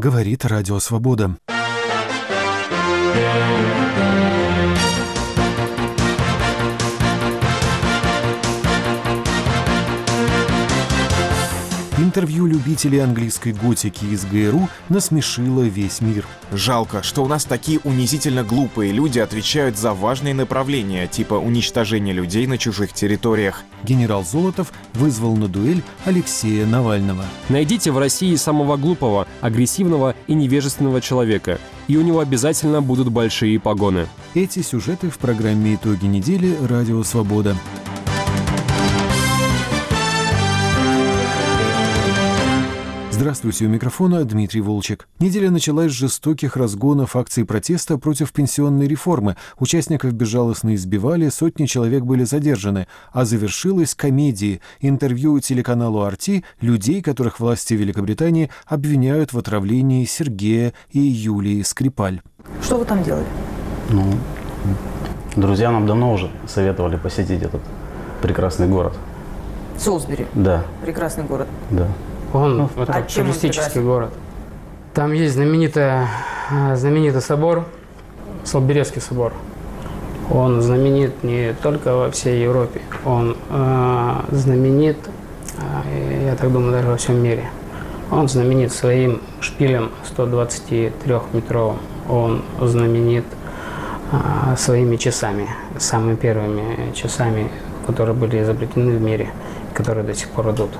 говорит Радио Свобода. Интервью любителей английской готики из ГРУ насмешило весь мир. Жалко, что у нас такие унизительно глупые люди отвечают за важные направления, типа уничтожения людей на чужих территориях. Генерал Золотов вызвал на дуэль Алексея Навального. Найдите в России самого глупого, агрессивного и невежественного человека, и у него обязательно будут большие погоны. Эти сюжеты в программе «Итоги недели» «Радио Свобода». Здравствуйте, у микрофона Дмитрий Волчек. Неделя началась с жестоких разгонов акций протеста против пенсионной реформы. Участников безжалостно избивали, сотни человек были задержаны. А завершилась комедией. Интервью телеканалу «Арти» людей, которых власти Великобритании обвиняют в отравлении Сергея и Юлии Скрипаль. Что вы там делали? Ну, друзья нам давно уже советовали посетить этот прекрасный город. Солсбери. Да, Прекрасный город. да. Он А это он туристический город. Там есть знаменитая, знаменитый собор, Солберецкий собор. Он знаменит не только во всей Европе, он э, знаменит, э, я так думаю, даже во всем мире. Он знаменит своим шпилем 123-метровым. Он знаменит э, своими часами, самыми первыми часами, которые были изобретены в мире, которые до сих пор идут.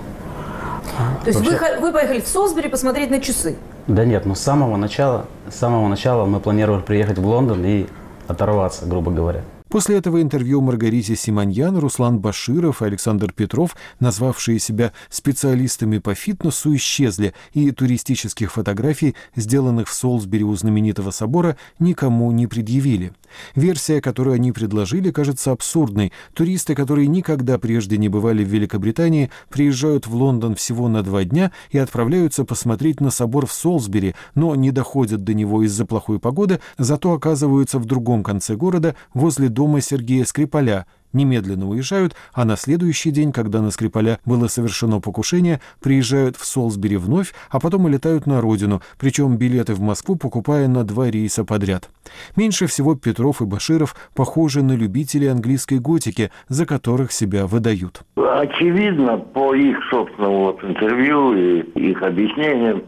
То есть вы, вы поехали в Солсбери посмотреть на часы. Да нет, но с самого начала, с самого начала мы планировали приехать в Лондон и оторваться, грубо говоря. После этого интервью Маргарите Симоньян, Руслан Баширов и Александр Петров, назвавшие себя специалистами по фитнесу, исчезли, и туристических фотографий, сделанных в Солсбери у знаменитого собора, никому не предъявили. Версия, которую они предложили, кажется абсурдной. Туристы, которые никогда прежде не бывали в Великобритании, приезжают в Лондон всего на два дня и отправляются посмотреть на собор в Солсбери, но не доходят до него из-за плохой погоды, зато оказываются в другом конце города, возле дома Сергея Скрипаля, немедленно уезжают, а на следующий день, когда на Скрипаля было совершено покушение, приезжают в Солсбери вновь, а потом и летают на родину, причем билеты в Москву покупая на два рейса подряд. Меньше всего Петров и Баширов похожи на любителей английской готики, за которых себя выдают. Очевидно, по их собственному вот интервью и их объяснениям,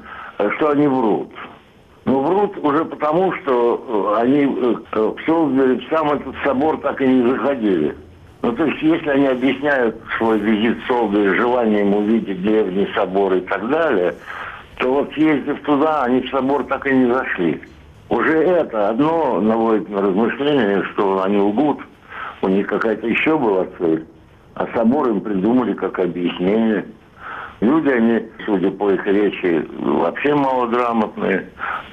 что они врут. Ну, врут уже потому, что э, они э, в Солсбери, в сам этот собор так и не заходили. Ну, то есть, если они объясняют свой визит Солсбери желанием увидеть древний собор и так далее, то вот съездив туда, они в собор так и не зашли. Уже это одно наводит на размышление, что они лгут, у них какая-то еще была цель. А собор им придумали как объяснение. Люди, они, судя по их речи, вообще малограмотные,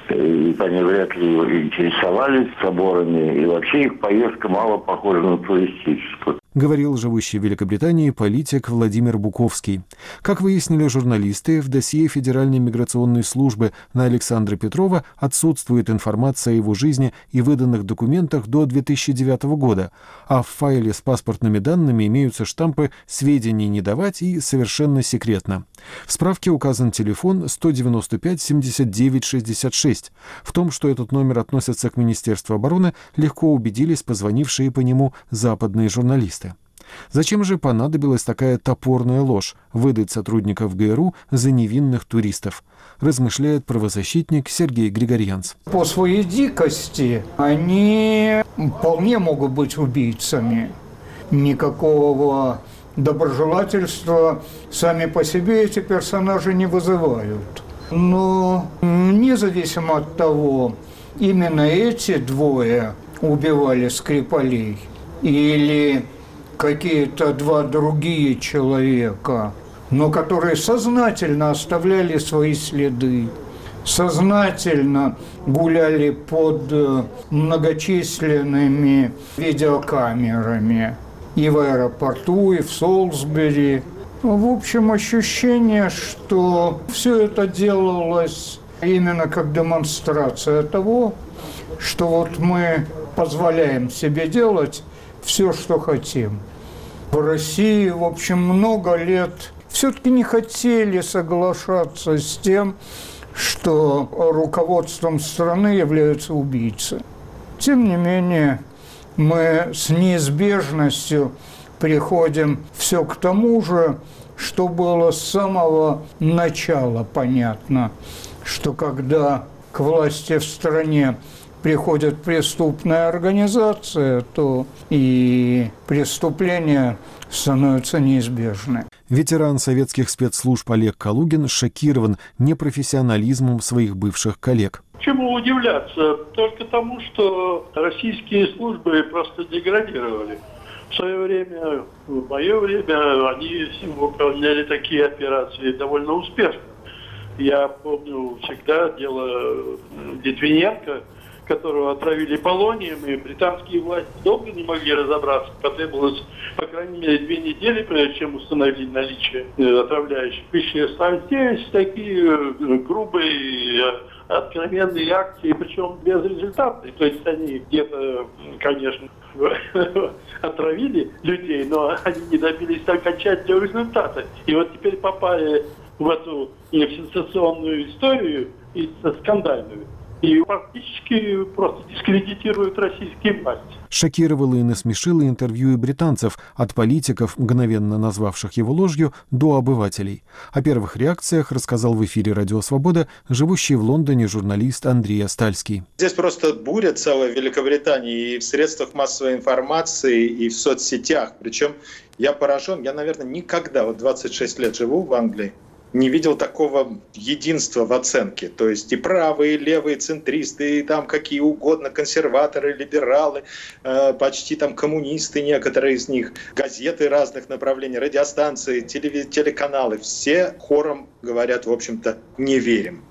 и они вряд ли интересовались соборами, и вообще их поездка мало похожа на туристическую. Говорил живущий в Великобритании политик Владимир Буковский. Как выяснили журналисты, в досье Федеральной миграционной службы на Александра Петрова отсутствует информация о его жизни и выданных документах до 2009 года, а в файле с паспортными данными имеются штампы «сведений не давать» и «совершенно секретно». В справке указан телефон 195 79 66. В том, что этот номер относится к Министерству обороны, легко убедились позвонившие по нему западные журналисты. Зачем же понадобилась такая топорная ложь выдать сотрудников ГРУ за невинных туристов, размышляет правозащитник Сергей Григорьянц. По своей дикости они вполне могут быть убийцами. Никакого доброжелательства сами по себе эти персонажи не вызывают. Но независимо от того, именно эти двое убивали Скрипалей или какие-то два другие человека, но которые сознательно оставляли свои следы, сознательно гуляли под э, многочисленными видеокамерами и в аэропорту, и в Солсбери. В общем, ощущение, что все это делалось именно как демонстрация того, что вот мы позволяем себе делать все, что хотим. В России, в общем, много лет все-таки не хотели соглашаться с тем, что руководством страны являются убийцы. Тем не менее, мы с неизбежностью приходим все к тому же, что было с самого начала понятно, что когда к власти в стране приходит преступная организация, то и преступления становятся неизбежны. Ветеран советских спецслужб Олег Калугин шокирован непрофессионализмом своих бывших коллег. Чему удивляться? Только тому, что российские службы просто деградировали. В свое время, в мое время, они выполняли такие операции довольно успешно. Я помню всегда дело Литвиненко, которого отравили полонием, и британские власти долго не могли разобраться. Потребовалось, по крайней мере, две недели, прежде чем установили наличие э, отравляющих веществ. А здесь такие э, грубые э, откровенные акции, причем без результата. То есть они где-то, конечно, отравили людей, но они не добились окончательного результата. И вот теперь попали в эту сенсационную историю и скандальную и фактически просто дискредитируют российские власти. Шокировало и насмешило интервью и британцев, от политиков, мгновенно назвавших его ложью, до обывателей. О первых реакциях рассказал в эфире «Радио Свобода» живущий в Лондоне журналист Андрей Астальский. Здесь просто буря целая в Великобритании и в средствах массовой информации, и в соцсетях. Причем я поражен, я, наверное, никогда, вот 26 лет живу в Англии, не видел такого единства в оценке. То есть и правые, и левые, центристы, и там какие угодно, консерваторы, либералы, э, почти там коммунисты некоторые из них, газеты разных направлений, радиостанции, телеканалы, все хором говорят, в общем-то, не верим.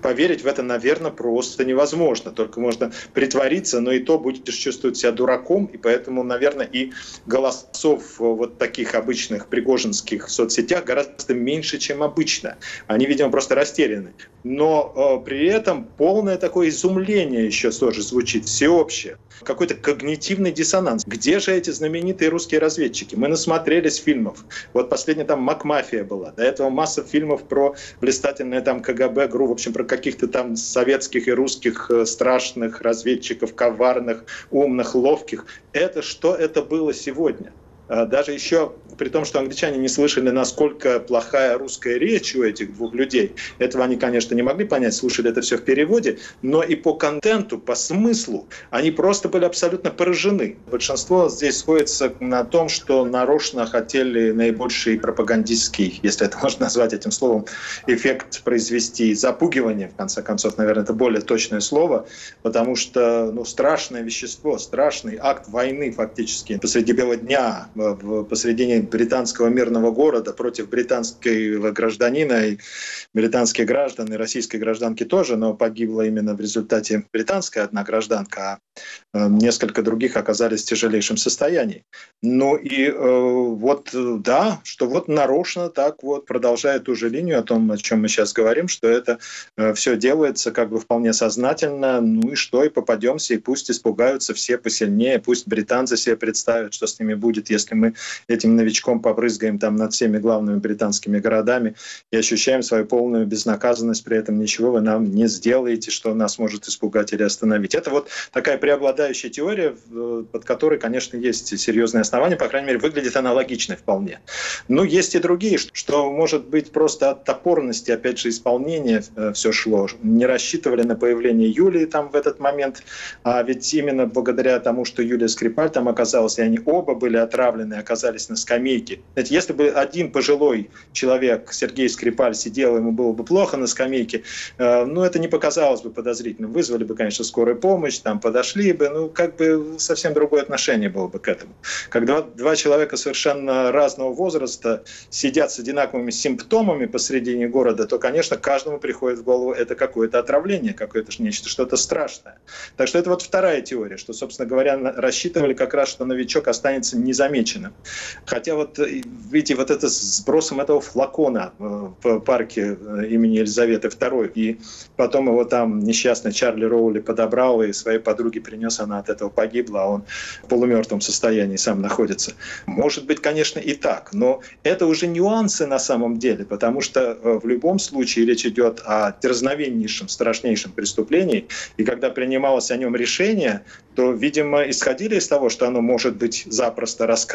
Поверить в это, наверное, просто невозможно. Только можно притвориться, но и то будешь чувствовать себя дураком. И поэтому, наверное, и голосов вот таких обычных пригожинских соцсетях гораздо меньше, чем обычно. Они, видимо, просто растеряны. Но э, при этом полное такое изумление еще тоже звучит, всеобщее. Какой-то когнитивный диссонанс. Где же эти знаменитые русские разведчики? Мы насмотрелись фильмов. Вот последняя там «Макмафия» была. До этого масса фильмов про блистательное там КГБ, ГРУ в общем, про каких-то там советских и русских э, страшных разведчиков, коварных, умных, ловких. Это что это было сегодня? А, даже еще при том, что англичане не слышали, насколько плохая русская речь у этих двух людей, этого они, конечно, не могли понять, слушали это все в переводе, но и по контенту, по смыслу, они просто были абсолютно поражены. Большинство здесь сходится на том, что нарочно хотели наибольший пропагандистский, если это можно назвать этим словом, эффект произвести, запугивание, в конце концов, наверное, это более точное слово, потому что ну, страшное вещество, страшный акт войны фактически посреди бела дня, посредине британского мирного города против британского гражданина и британских граждан, и российской гражданки тоже, но погибла именно в результате британская одна гражданка, а э, несколько других оказались в тяжелейшем состоянии. Ну и э, вот да, что вот нарочно так вот продолжая ту же линию о том, о чем мы сейчас говорим, что это э, все делается как бы вполне сознательно, ну и что, и попадемся, и пусть испугаются все посильнее, пусть британцы себе представят, что с ними будет, если мы этим новичком побрызгаем там над всеми главными британскими городами и ощущаем свою полную безнаказанность, при этом ничего вы нам не сделаете, что нас может испугать или остановить. Это вот такая преобладающая теория, под которой, конечно, есть серьезные основания, по крайней мере, выглядит аналогичной вполне. Но есть и другие, что может быть просто от топорности, опять же, исполнения э, все шло. Не рассчитывали на появление Юлии там в этот момент, а ведь именно благодаря тому, что Юлия Скрипаль там оказалась, и они оба были отравлены, оказались на скамейке. Знаете, если бы один пожилой человек, Сергей Скрипаль, сидел, ему было бы плохо на скамейке, э, ну, это не показалось бы подозрительным. Вызвали бы, конечно, скорую помощь, там подошли бы, ну, как бы совсем другое отношение было бы к этому. Когда два человека совершенно разного возраста сидят с одинаковыми симптомами посредине города, то, конечно, каждому приходит в голову это какое-то отравление, какое-то нечто, что-то страшное. Так что это вот вторая теория, что, собственно говоря, рассчитывали как раз, что новичок останется незамеченным замечено. Хотя вот, э, видите, вот это сбросом этого флакона э, в парке э, имени Елизаветы II, и потом его там несчастный Чарли Роули подобрал и своей подруге принес, она от этого погибла, а он в полумертвом состоянии сам находится. Может быть, конечно, и так, но это уже нюансы на самом деле, потому что в любом случае речь идет о дерзновеннейшем, страшнейшем преступлении, и когда принималось о нем решение, то, видимо, исходили из того, что оно может быть запросто раскрыто.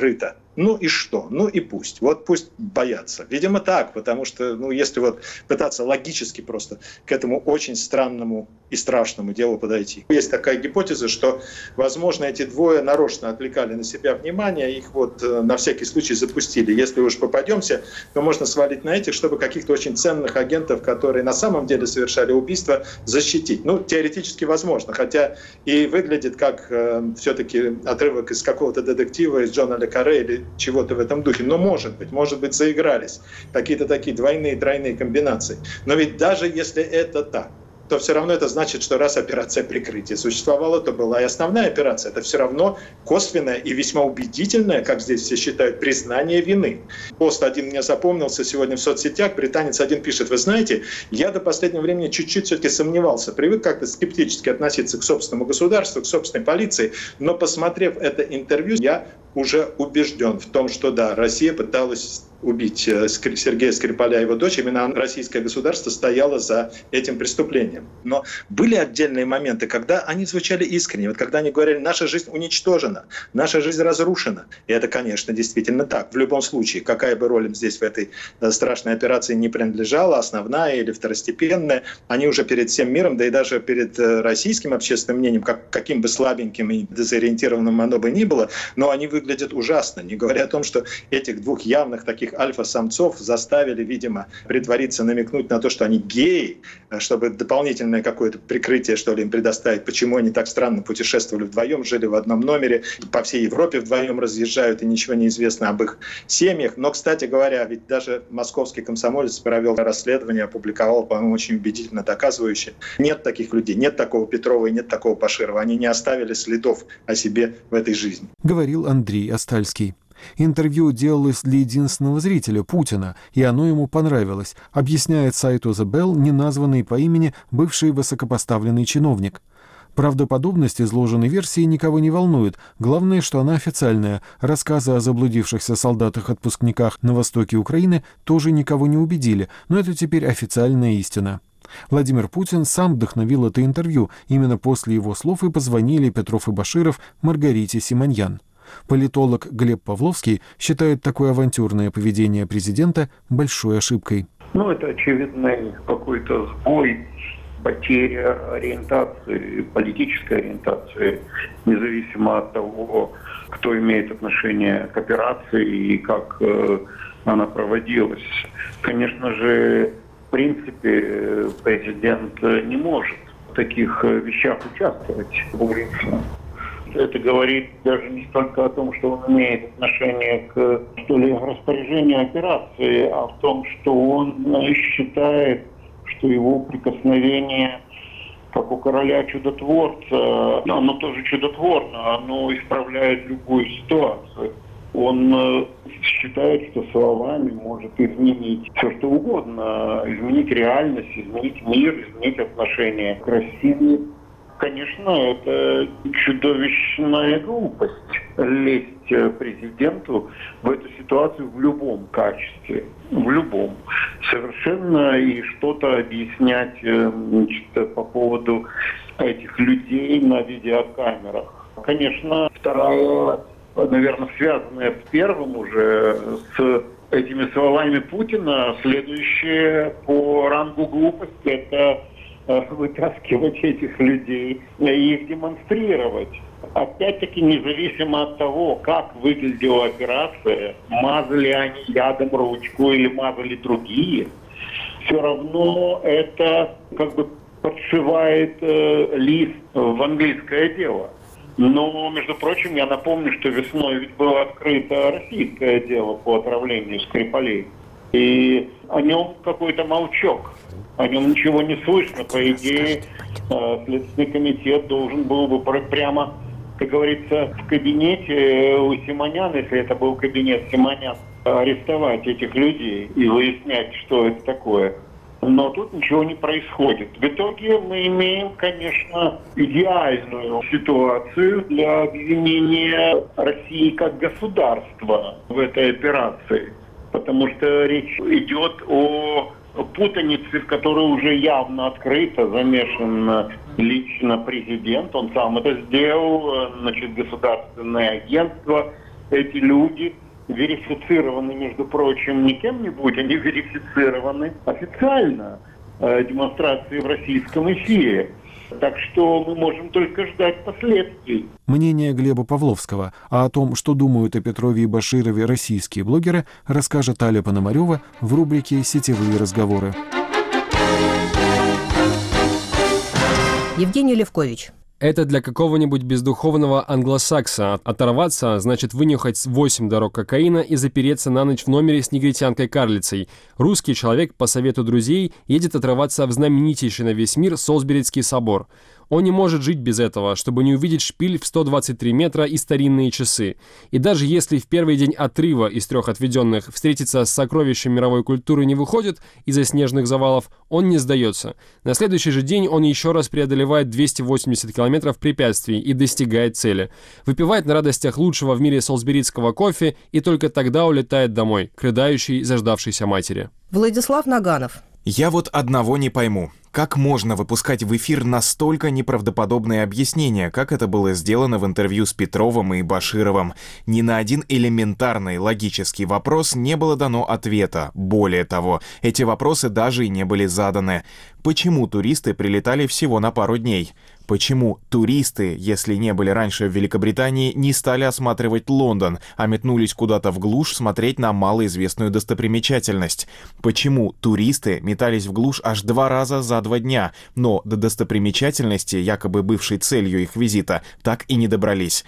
Ну и что? Ну и пусть. Вот пусть боятся. Видимо, так, потому что, ну, если вот пытаться логически просто к этому очень странному и страшному делу подойти. Есть такая гипотеза, что, возможно, эти двое нарочно отвлекали на себя внимание, их вот э, на всякий случай запустили. Если уж попадемся, то можно свалить на этих, чтобы каких-то очень ценных агентов, которые на самом деле совершали убийство, защитить. Ну, теоретически возможно, хотя и выглядит как э, все-таки отрывок из какого-то детектива, из Джона Карре или чего-то в этом духе. Но может быть, может быть, заигрались какие-то такие двойные, тройные комбинации. Но ведь даже если это так, то все равно это значит, что раз операция прикрытия существовала, то была и основная операция. Это все равно косвенное и весьма убедительное, как здесь все считают, признание вины. Пост один мне запомнился сегодня в соцсетях. Британец один пишет, вы знаете, я до последнего времени чуть-чуть все-таки сомневался, привык как-то скептически относиться к собственному государству, к собственной полиции, но посмотрев это интервью, я уже убежден в том, что да, Россия пыталась убить э, Сергея Скрипаля и его дочь, именно российское государство стояло за этим преступлением. Но были отдельные моменты, когда они звучали искренне, вот когда они говорили, наша жизнь уничтожена, наша жизнь разрушена. И это, конечно, действительно так. В любом случае, какая бы роль им здесь в этой э, страшной операции не принадлежала, основная или второстепенная, они уже перед всем миром, да и даже перед э, российским общественным мнением, как, каким бы слабеньким и дезориентированным оно бы ни было, но они выглядят ужасно, не говоря о том, что этих двух явных таких таких альфа-самцов заставили, видимо, притвориться, намекнуть на то, что они геи, чтобы дополнительное какое-то прикрытие, что ли, им предоставить, почему они так странно путешествовали вдвоем, жили в одном номере, по всей Европе вдвоем разъезжают, и ничего не известно об их семьях. Но, кстати говоря, ведь даже московский комсомолец провел расследование, опубликовал, по-моему, очень убедительно доказывающее. Нет таких людей, нет такого Петрова и нет такого Паширова. Они не оставили следов о себе в этой жизни. Говорил Андрей Остальский. Интервью делалось для единственного зрителя, Путина, и оно ему понравилось, объясняет сайту The Bell неназванный по имени бывший высокопоставленный чиновник. Правдоподобность изложенной версии никого не волнует. Главное, что она официальная. Рассказы о заблудившихся солдатах-отпускниках на востоке Украины тоже никого не убедили, но это теперь официальная истина. Владимир Путин сам вдохновил это интервью. Именно после его слов и позвонили Петров и Баширов Маргарите Симоньян. Политолог Глеб Павловский считает такое авантюрное поведение президента большой ошибкой. Ну, это очевидный какой-то сбой, потеря ориентации, политической ориентации, независимо от того, кто имеет отношение к операции и как э, она проводилась. Конечно же, в принципе, президент не может в таких вещах участвовать публично это говорит даже не столько о том, что он имеет отношение к что ли, распоряжению операции, а в том, что он э, считает, что его прикосновение как у короля чудотворца, ну, оно тоже чудотворно, оно исправляет любую ситуацию. Он э, считает, что словами может изменить все, что угодно, изменить реальность, изменить мир, изменить отношение к России. Конечно, это чудовищная глупость лезть э, президенту в эту ситуацию в любом качестве, в любом. Совершенно и что-то объяснять э, значит, по поводу этих людей на видеокамерах. Конечно, вторая, наверное, связанная с первым уже, с этими словами Путина, следующее по рангу глупости – это вытаскивать этих людей и их демонстрировать. Опять-таки, независимо от того, как выглядела операция, мазали они ядом ручку или мазали другие, все равно это как бы подшивает э, лист в английское дело. Но, между прочим, я напомню, что весной ведь было открыто российское дело по отравлению Скрипалей. И о нем какой-то молчок о нем ничего не слышно. По идее, э, Следственный комитет должен был бы прямо как говорится, в кабинете у Симонян, если это был кабинет Симонян, арестовать этих людей и выяснять, что это такое. Но тут ничего не происходит. В итоге мы имеем, конечно, идеальную ситуацию для обвинения России как государства в этой операции. Потому что речь идет о путанице, в которой уже явно открыто замешан лично президент. Он сам это сделал, значит, государственное агентство, эти люди – верифицированы, между прочим, не кем-нибудь, они верифицированы официально э, демонстрации в российском эфире. Так что мы можем только ждать последствий. Мнение Глеба Павловского, а о том, что думают о Петрове и Баширове российские блогеры, расскажет Аля Пономарева в рубрике «Сетевые разговоры». Евгений Левкович. Это для какого-нибудь бездуховного англосакса. Оторваться значит вынюхать 8 дорог кокаина и запереться на ночь в номере с негритянкой-карлицей. Русский человек, по совету друзей, едет отрываться в знаменитейший на весь мир Солсберидский собор. Он не может жить без этого, чтобы не увидеть шпиль в 123 метра и старинные часы. И даже если в первый день отрыва из трех отведенных встретиться с сокровищем мировой культуры не выходит из-за снежных завалов, он не сдается. На следующий же день он еще раз преодолевает 280 километров препятствий и достигает цели. Выпивает на радостях лучшего в мире солсберитского кофе и только тогда улетает домой, к рыдающей заждавшейся матери. Владислав Наганов. Я вот одного не пойму. Как можно выпускать в эфир настолько неправдоподобные объяснения, как это было сделано в интервью с Петровым и Башировым? Ни на один элементарный логический вопрос не было дано ответа. Более того, эти вопросы даже и не были заданы. Почему туристы прилетали всего на пару дней? Почему туристы, если не были раньше в Великобритании, не стали осматривать Лондон, а метнулись куда-то в глушь смотреть на малоизвестную достопримечательность? Почему туристы метались в глушь аж два раза за два дня, но до достопримечательности, якобы бывшей целью их визита, так и не добрались?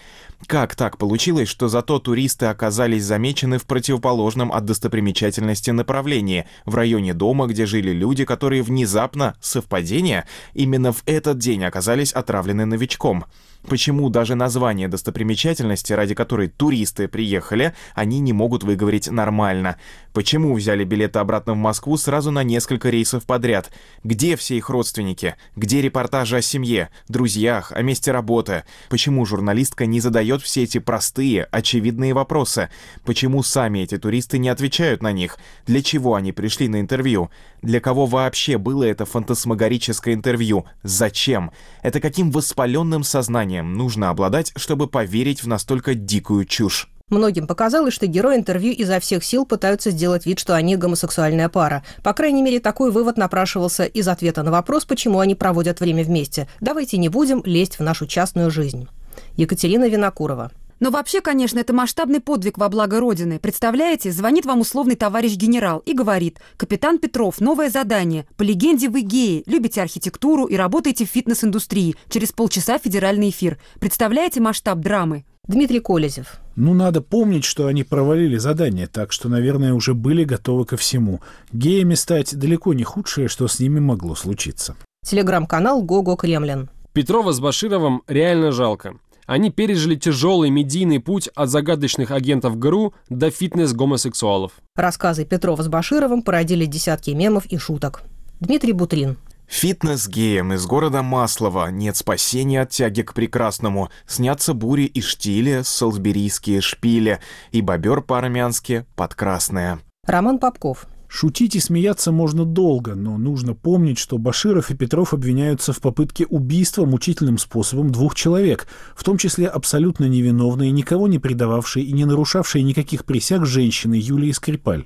Как так получилось, что зато туристы оказались замечены в противоположном от достопримечательности направлении, в районе дома, где жили люди, которые внезапно, совпадение, именно в этот день оказались отравлены новичком? Почему даже название достопримечательности, ради которой туристы приехали, они не могут выговорить нормально? Почему взяли билеты обратно в Москву сразу на несколько рейсов подряд? Где все их родственники? Где репортажи о семье, друзьях, о месте работы? Почему журналистка не задает все эти простые, очевидные вопросы? Почему сами эти туристы не отвечают на них? Для чего они пришли на интервью? Для кого вообще было это фантасмагорическое интервью? Зачем? Это каким воспаленным сознанием нужно обладать, чтобы поверить в настолько дикую чушь? Многим показалось, что герои интервью изо всех сил пытаются сделать вид, что они гомосексуальная пара. По крайней мере, такой вывод напрашивался из ответа на вопрос, почему они проводят время вместе. Давайте не будем лезть в нашу частную жизнь. Екатерина Винокурова. Но вообще, конечно, это масштабный подвиг во благо Родины. Представляете, звонит вам условный товарищ генерал и говорит, «Капитан Петров, новое задание. По легенде вы геи, любите архитектуру и работаете в фитнес-индустрии. Через полчаса федеральный эфир. Представляете масштаб драмы?» Дмитрий Колезев. Ну, надо помнить, что они провалили задание, так что, наверное, уже были готовы ко всему. Геями стать далеко не худшее, что с ними могло случиться. Телеграм-канал «Гого Кремлин». Петрова с Башировым реально жалко. Они пережили тяжелый медийный путь от загадочных агентов ГРУ до фитнес-гомосексуалов. Рассказы Петрова с Башировым породили десятки мемов и шуток. Дмитрий Бутрин. Фитнес-геям из города Маслова нет спасения от тяги к прекрасному. Снятся бури и штили, солсберийские шпили и бобер по-армянски подкрасное. Роман Попков. Шутить и смеяться можно долго, но нужно помнить, что Баширов и Петров обвиняются в попытке убийства мучительным способом двух человек, в том числе абсолютно невиновные, никого не предававшие и не нарушавшие никаких присяг женщины Юлии Скрипаль.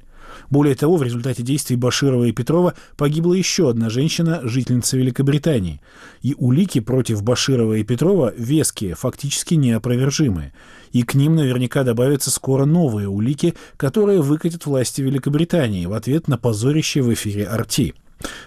Более того, в результате действий Баширова и Петрова погибла еще одна женщина, жительница Великобритании. И улики против Баширова и Петрова веские, фактически неопровержимые. И к ним наверняка добавятся скоро новые улики, которые выкатят власти Великобритании в ответ на позорище в эфире «Арти».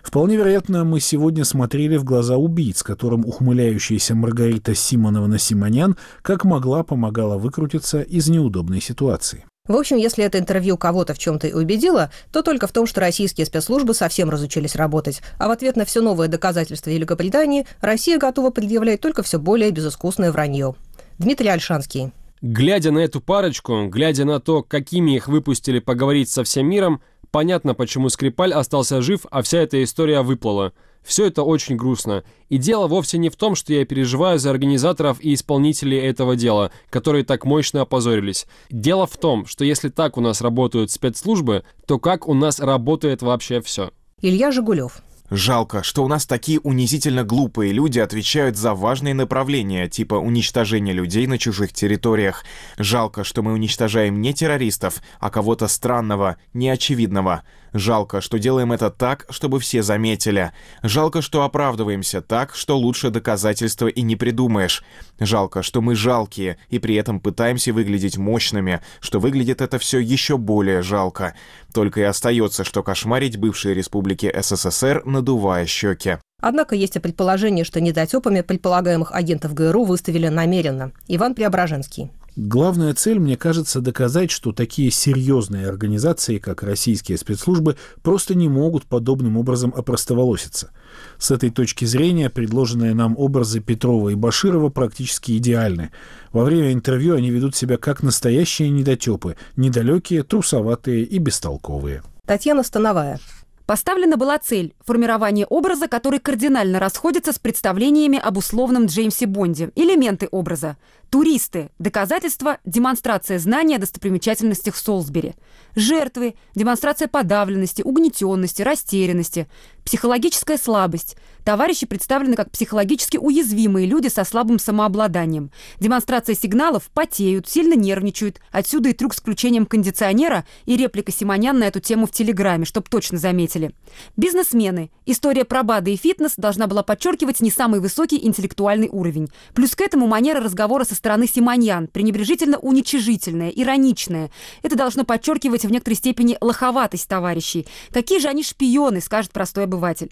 Вполне вероятно, мы сегодня смотрели в глаза убийц, которым ухмыляющаяся Маргарита Симоновна-Симонян как могла помогала выкрутиться из неудобной ситуации. В общем, если это интервью кого-то в чем-то убедило, то только в том, что российские спецслужбы совсем разучились работать, а в ответ на все новые доказательства Великобритании Россия готова предъявлять только все более безыскусное вранье. Дмитрий Альшанский. Глядя на эту парочку, глядя на то, какими их выпустили поговорить со всем миром, понятно, почему Скрипаль остался жив, а вся эта история выплыла. Все это очень грустно. И дело вовсе не в том, что я переживаю за организаторов и исполнителей этого дела, которые так мощно опозорились. Дело в том, что если так у нас работают спецслужбы, то как у нас работает вообще все. Илья Жигулев. Жалко, что у нас такие унизительно глупые люди отвечают за важные направления, типа уничтожения людей на чужих территориях. Жалко, что мы уничтожаем не террористов, а кого-то странного, неочевидного. Жалко, что делаем это так, чтобы все заметили. Жалко, что оправдываемся так, что лучше доказательства и не придумаешь. Жалко, что мы жалкие и при этом пытаемся выглядеть мощными, что выглядит это все еще более жалко. Только и остается, что кошмарить бывшие республики СССР, надувая щеки. Однако есть и предположение, что недотепами предполагаемых агентов ГРУ выставили намеренно. Иван Преображенский. Главная цель, мне кажется, доказать, что такие серьезные организации, как российские спецслужбы, просто не могут подобным образом опростоволоситься. С этой точки зрения предложенные нам образы Петрова и Баширова практически идеальны. Во время интервью они ведут себя как настоящие недотепы, недалекие, трусоватые и бестолковые. Татьяна Становая. Поставлена была цель – формирование образа, который кардинально расходится с представлениями об условном Джеймсе Бонде. Элементы образа. Туристы – доказательства, демонстрация знания о достопримечательностях Солсбери. Жертвы – демонстрация подавленности, угнетенности, растерянности. Психологическая слабость. Товарищи представлены как психологически уязвимые люди со слабым самообладанием. Демонстрация сигналов – потеют, сильно нервничают. Отсюда и трюк с включением кондиционера и реплика Симонян на эту тему в Телеграме, чтобы точно заметили. Бизнесмены. История про БАДы и фитнес должна была подчеркивать не самый высокий интеллектуальный уровень. Плюс к этому манера разговора со стороны Симоньян, пренебрежительно уничижительная, ироничная. Это должно подчеркивать в некоторой степени лоховатость товарищей. Какие же они шпионы, скажет простой обыватель.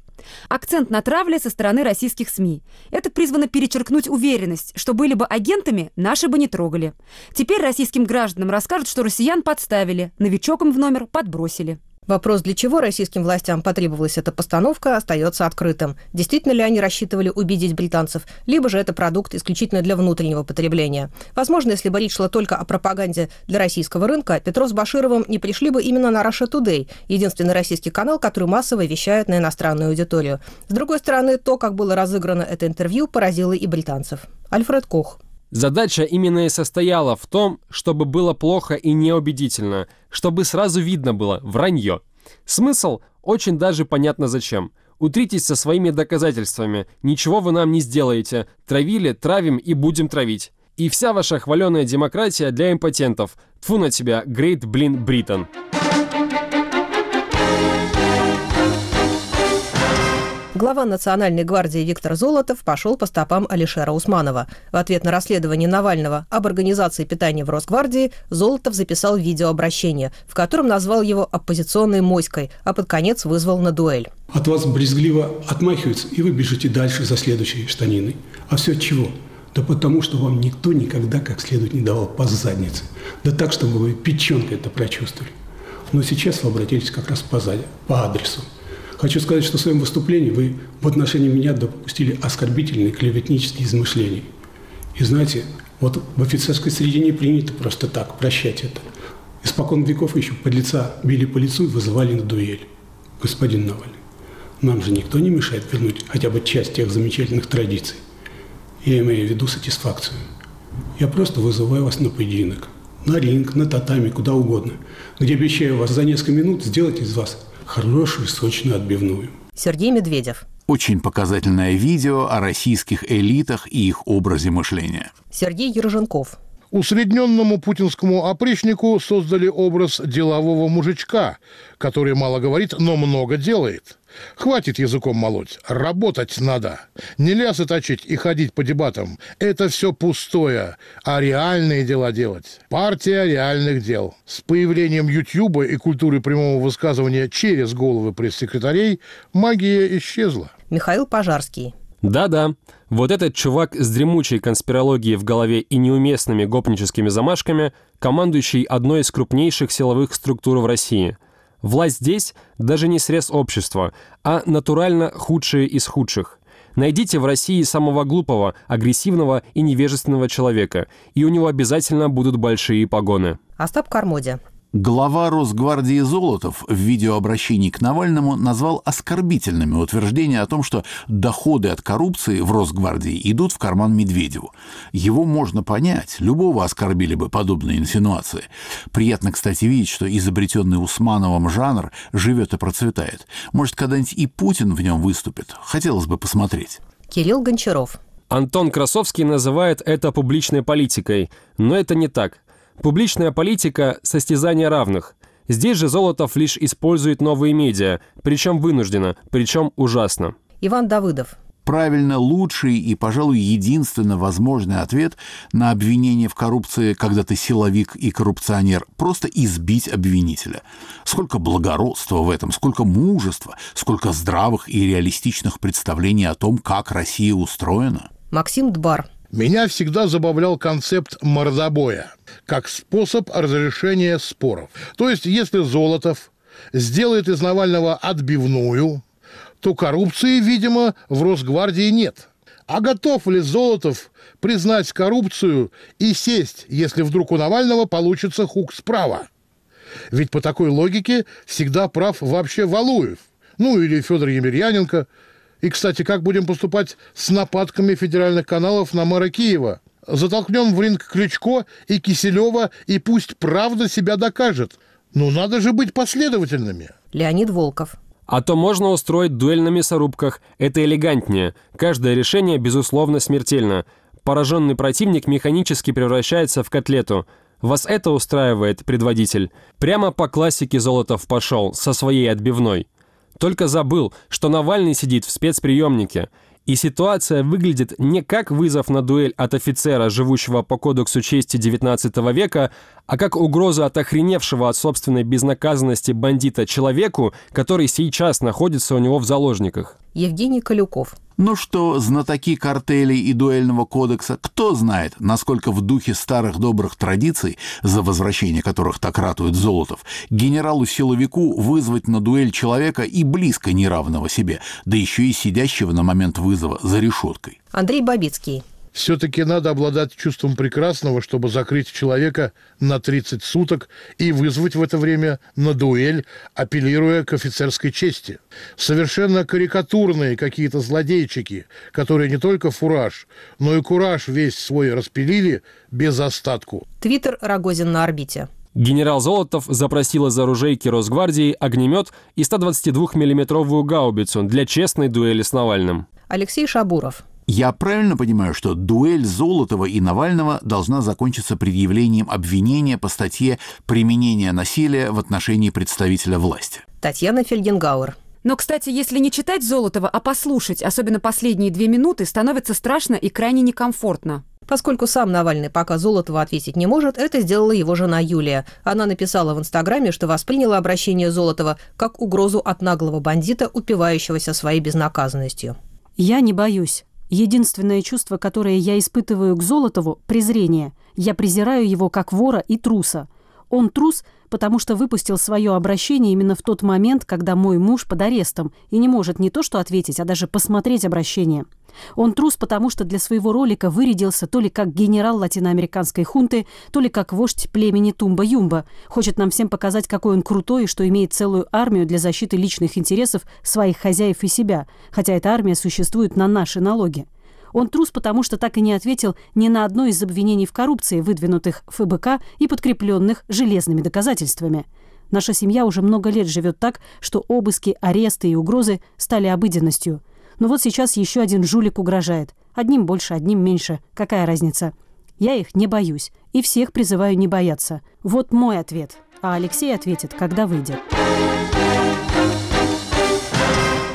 Акцент на травле со стороны российских СМИ. Это призвано перечеркнуть уверенность, что были бы агентами, наши бы не трогали. Теперь российским гражданам расскажут, что россиян подставили, новичок им в номер подбросили. Вопрос, для чего российским властям потребовалась эта постановка, остается открытым. Действительно ли они рассчитывали убедить британцев, либо же это продукт исключительно для внутреннего потребления. Возможно, если бы речь шла только о пропаганде для российского рынка, Петров с Башировым не пришли бы именно на Russia Today, единственный российский канал, который массово вещает на иностранную аудиторию. С другой стороны, то, как было разыграно это интервью, поразило и британцев. Альфред Кох. Задача именно и состояла в том, чтобы было плохо и неубедительно, чтобы сразу видно было вранье. Смысл очень даже понятно зачем. Утритесь со своими доказательствами, ничего вы нам не сделаете, травили, травим и будем травить. И вся ваша хваленая демократия для импотентов. Тфу на тебя, Great Блин Британ. Глава Национальной гвардии Виктор Золотов пошел по стопам Алишера Усманова. В ответ на расследование Навального об организации питания в Росгвардии Золотов записал видеообращение, в котором назвал его оппозиционной моськой, а под конец вызвал на дуэль. От вас брезгливо отмахиваются, и вы бежите дальше за следующей штаниной. А все от чего? Да потому что вам никто никогда как следует не давал по заднице. Да так, чтобы вы печенкой это прочувствовали. Но сейчас вы обратились как раз по, по адресу. Хочу сказать, что в своем выступлении вы в отношении меня допустили оскорбительные клеветнические измышления. И знаете, вот в офицерской среде не принято просто так прощать это. Испокон веков еще под лица били по лицу и вызывали на дуэль. Господин Навальный, нам же никто не мешает вернуть хотя бы часть тех замечательных традиций. Я имею в виду сатисфакцию. Я просто вызываю вас на поединок. На ринг, на татами, куда угодно. Где обещаю вас за несколько минут сделать из вас хорошую сочную отбивную. Сергей Медведев. Очень показательное видео о российских элитах и их образе мышления. Сергей Ерженков. Усредненному путинскому опричнику создали образ делового мужичка, который мало говорит, но много делает. Хватит языком молоть, работать надо. Не лясы точить и ходить по дебатам. Это все пустое, а реальные дела делать. Партия реальных дел. С появлением Ютьюба и культуры прямого высказывания через головы пресс-секретарей магия исчезла. Михаил Пожарский. Да-да, вот этот чувак с дремучей конспирологией в голове и неуместными гопническими замашками, командующий одной из крупнейших силовых структур в России. Власть здесь даже не срез общества, а натурально худшие из худших. Найдите в России самого глупого, агрессивного и невежественного человека, и у него обязательно будут большие погоны. Остап Кармоди. Глава Росгвардии Золотов в видеообращении к Навальному назвал оскорбительными утверждения о том, что доходы от коррупции в Росгвардии идут в карман Медведеву. Его можно понять, любого оскорбили бы подобные инсинуации. Приятно, кстати, видеть, что изобретенный Усмановым жанр живет и процветает. Может, когда-нибудь и Путин в нем выступит. Хотелось бы посмотреть. Кирилл Гончаров. Антон Красовский называет это публичной политикой, но это не так. Публичная политика – состязание равных. Здесь же Золотов лишь использует новые медиа, причем вынужденно, причем ужасно. Иван Давыдов. Правильно, лучший и, пожалуй, единственно возможный ответ на обвинение в коррупции, когда ты силовик и коррупционер, просто избить обвинителя. Сколько благородства в этом, сколько мужества, сколько здравых и реалистичных представлений о том, как Россия устроена. Максим Дбар. Меня всегда забавлял концепт мордобоя как способ разрешения споров. То есть, если Золотов сделает из Навального отбивную, то коррупции, видимо, в Росгвардии нет. А готов ли Золотов признать коррупцию и сесть, если вдруг у Навального получится хук справа? Ведь по такой логике всегда прав вообще Валуев. Ну, или Федор Емельяненко – и, кстати, как будем поступать с нападками федеральных каналов на мэра Киева? Затолкнем в ринг Кличко и Киселева, и пусть правда себя докажет. Ну, надо же быть последовательными. Леонид Волков. А то можно устроить дуэль на мясорубках. Это элегантнее. Каждое решение, безусловно, смертельно. Пораженный противник механически превращается в котлету. Вас это устраивает, предводитель? Прямо по классике Золотов пошел, со своей отбивной. Только забыл, что Навальный сидит в спецприемнике, и ситуация выглядит не как вызов на дуэль от офицера, живущего по кодексу чести XIX века, а как угроза от охреневшего от собственной безнаказанности бандита человеку, который сейчас находится у него в заложниках. Евгений Калюков. Ну что, знатоки картелей и дуэльного кодекса, кто знает, насколько в духе старых добрых традиций, за возвращение которых так ратует Золотов, генералу-силовику вызвать на дуэль человека и близко неравного себе, да еще и сидящего на момент вызова за решеткой. Андрей Бабицкий все-таки надо обладать чувством прекрасного, чтобы закрыть человека на 30 суток и вызвать в это время на дуэль, апеллируя к офицерской чести. Совершенно карикатурные какие-то злодейчики, которые не только фураж, но и кураж весь свой распилили без остатку. Твиттер Рогозин на орбите. Генерал Золотов запросил из оружейки Росгвардии огнемет и 122-миллиметровую гаубицу для честной дуэли с Навальным. Алексей Шабуров. Я правильно понимаю, что дуэль Золотова и Навального должна закончиться предъявлением обвинения по статье «Применение насилия в отношении представителя власти»? Татьяна Фельгенгауэр. Но, кстати, если не читать Золотова, а послушать, особенно последние две минуты, становится страшно и крайне некомфортно. Поскольку сам Навальный пока Золотова ответить не может, это сделала его жена Юлия. Она написала в Инстаграме, что восприняла обращение Золотова как угрозу от наглого бандита, упивающегося своей безнаказанностью. «Я не боюсь. Единственное чувство, которое я испытываю к Золотову – презрение. Я презираю его как вора и труса. Он трус, потому что выпустил свое обращение именно в тот момент, когда мой муж под арестом и не может не то что ответить, а даже посмотреть обращение. Он трус, потому что для своего ролика вырядился то ли как генерал латиноамериканской хунты, то ли как вождь племени Тумба-Юмба. Хочет нам всем показать, какой он крутой и что имеет целую армию для защиты личных интересов своих хозяев и себя, хотя эта армия существует на наши налоги. Он трус, потому что так и не ответил ни на одно из обвинений в коррупции, выдвинутых ФБК и подкрепленных железными доказательствами. Наша семья уже много лет живет так, что обыски, аресты и угрозы стали обыденностью. Но вот сейчас еще один жулик угрожает. Одним больше, одним меньше. Какая разница? Я их не боюсь. И всех призываю не бояться. Вот мой ответ. А Алексей ответит, когда выйдет.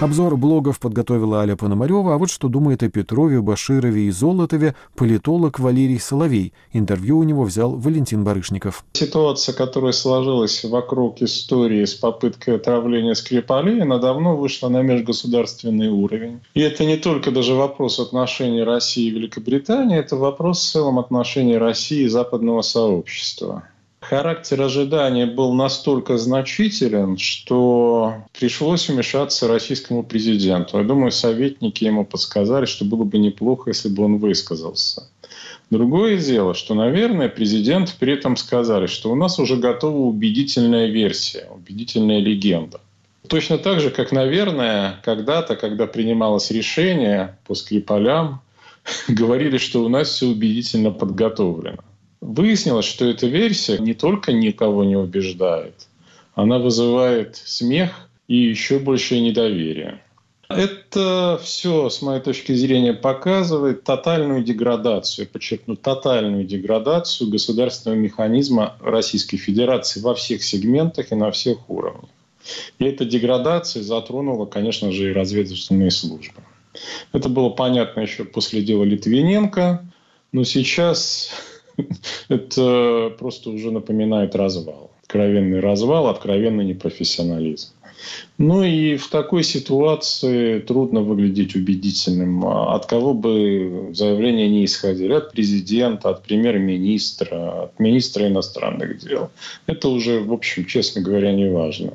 Обзор блогов подготовила Аля Пономарева, а вот что думает о Петрове, Баширове и Золотове политолог Валерий Соловей. Интервью у него взял Валентин Барышников. Ситуация, которая сложилась вокруг истории с попыткой отравления Скрипалей, она давно вышла на межгосударственный уровень. И это не только даже вопрос отношений России и Великобритании, это вопрос в целом отношений России и западного сообщества. Характер ожидания был настолько значителен, что пришлось вмешаться российскому президенту. Я думаю, советники ему подсказали, что было бы неплохо, если бы он высказался. Другое дело, что, наверное, президент при этом сказали, что у нас уже готова убедительная версия, убедительная легенда. Точно так же, как, наверное, когда-то, когда принималось решение по Скрипалям, говорили, что у нас все убедительно подготовлено. Выяснилось, что эта версия не только никого не убеждает, она вызывает смех и еще большее недоверие. Это все, с моей точки зрения, показывает тотальную деградацию, подчеркну, тотальную деградацию государственного механизма Российской Федерации во всех сегментах и на всех уровнях. И эта деградация затронула, конечно же, и разведывательные службы. Это было понятно еще после дела Литвиненко, но сейчас это просто уже напоминает развал. Откровенный развал, откровенный непрофессионализм. Ну и в такой ситуации трудно выглядеть убедительным. А от кого бы заявления не исходили? От президента, от премьер-министра, от министра иностранных дел. Это уже, в общем, честно говоря, не важно.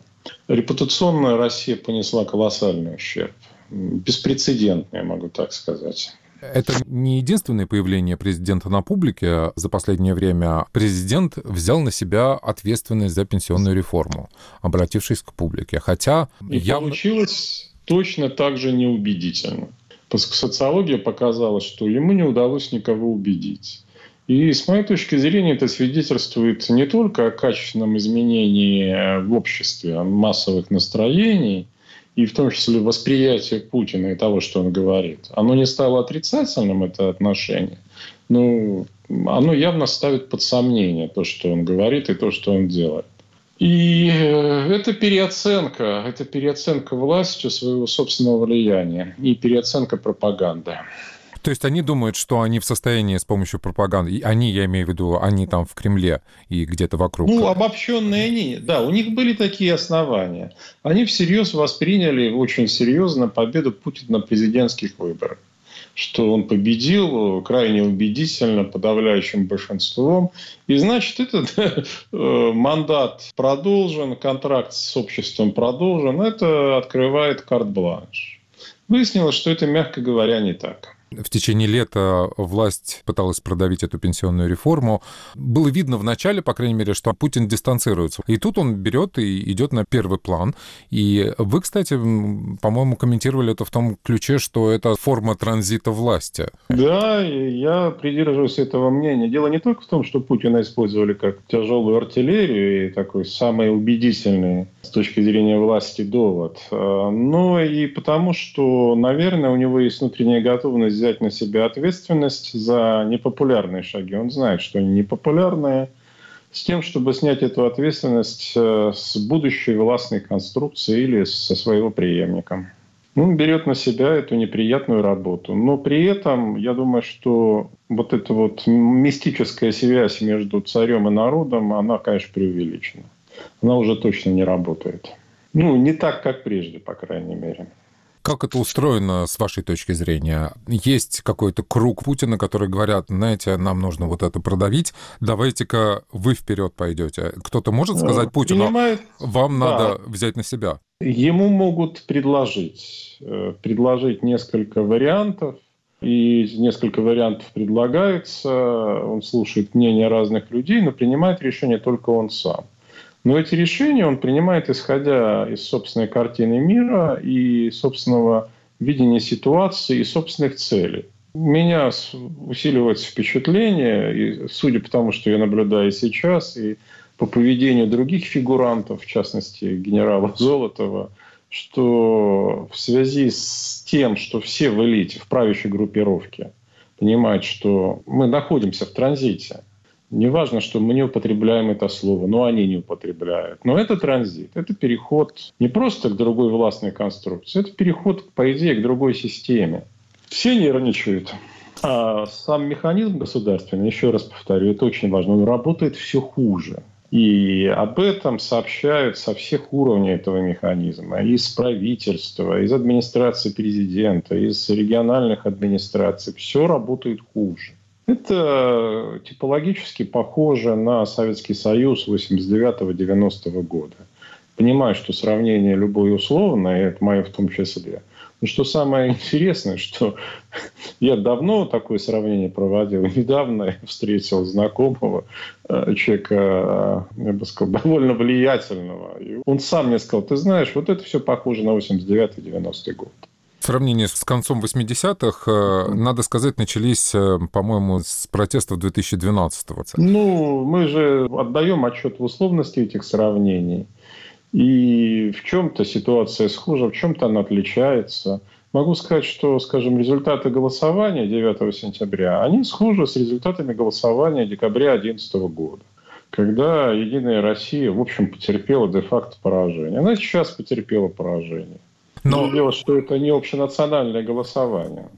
Репутационная Россия понесла колоссальный ущерб. Беспрецедентный, я могу так сказать. Это не единственное появление президента на публике за последнее время. Президент взял на себя ответственность за пенсионную реформу, обратившись к публике. Хотя И явно... получилось точно так же неубедительно. Социология показала, что ему не удалось никого убедить. И с моей точки зрения это свидетельствует не только о качественном изменении в обществе массовых настроений, и в том числе восприятие Путина и того, что он говорит. Оно не стало отрицательным, это отношение, но оно явно ставит под сомнение то, что он говорит и то, что он делает. И э, это переоценка, это переоценка властью своего собственного влияния и переоценка пропаганды. То есть они думают, что они в состоянии с помощью пропаганды, они, я имею в виду, они там в Кремле и где-то вокруг. Ну, обобщенные они, да, у них были такие основания. Они всерьез восприняли очень серьезно победу Путина на президентских выборах что он победил крайне убедительно, подавляющим большинством. И значит, этот э, мандат продолжен, контракт с обществом продолжен. Это открывает карт-бланш. Выяснилось, что это, мягко говоря, не так в течение лета власть пыталась продавить эту пенсионную реформу. Было видно в начале, по крайней мере, что Путин дистанцируется. И тут он берет и идет на первый план. И вы, кстати, по-моему, комментировали это в том ключе, что это форма транзита власти. Да, я придерживаюсь этого мнения. Дело не только в том, что Путина использовали как тяжелую артиллерию и такой самый убедительный с точки зрения власти довод, а, но и потому, что, наверное, у него есть внутренняя готовность взять на себя ответственность за непопулярные шаги. Он знает, что они непопулярные, с тем, чтобы снять эту ответственность э, с будущей властной конструкции или со своего преемника. Он берет на себя эту неприятную работу. Но при этом, я думаю, что вот эта вот мистическая связь между царем и народом, она, конечно, преувеличена. Она уже точно не работает. Ну, не так, как прежде, по крайней мере. Как это устроено с вашей точки зрения? Есть какой-то круг Путина, который говорят, знаете, нам нужно вот это продавить, давайте-ка вы вперед пойдете. Кто-то может сказать Путину, Понимает, вам да. надо взять на себя? Ему могут предложить, э, предложить несколько вариантов, и несколько вариантов предлагается, он слушает мнения разных людей, но принимает решение только он сам. Но эти решения он принимает, исходя из собственной картины мира и собственного видения ситуации и собственных целей. У меня усиливается впечатление, и судя по тому, что я наблюдаю сейчас, и по поведению других фигурантов, в частности генерала Золотова, что в связи с тем, что все в элите, в правящей группировке понимают, что мы находимся в транзите – Неважно, что мы не употребляем это слово, но они не употребляют. Но это транзит, это переход не просто к другой властной конструкции, это переход, по идее, к другой системе. Все нервничают. А сам механизм государственный, еще раз повторю, это очень важно, он работает все хуже. И об этом сообщают со всех уровней этого механизма. Из правительства, из администрации президента, из региональных администраций. Все работает хуже. Это типологически похоже на Советский Союз 89-90 года. Понимаю, что сравнение любое условное, это мое в том числе – но что самое интересное, что я давно такое сравнение проводил. Недавно я встретил знакомого э, человека, э, я бы сказал, довольно влиятельного. И он сам мне сказал, ты знаешь, вот это все похоже на 89-90 год. В сравнении с концом 80-х, э, надо сказать, начались, по-моему, с протестов 2012-го. Ну, мы же отдаем отчет в условности этих сравнений. И в чем-то ситуация схожа, в чем-то она отличается. Могу сказать, что, скажем, результаты голосования 9 сентября, они схожи с результатами голосования декабря 2011 года, когда «Единая Россия», в общем, потерпела де-факто поражение. Она сейчас потерпела поражение. Но дело, что это не общенациональное голосование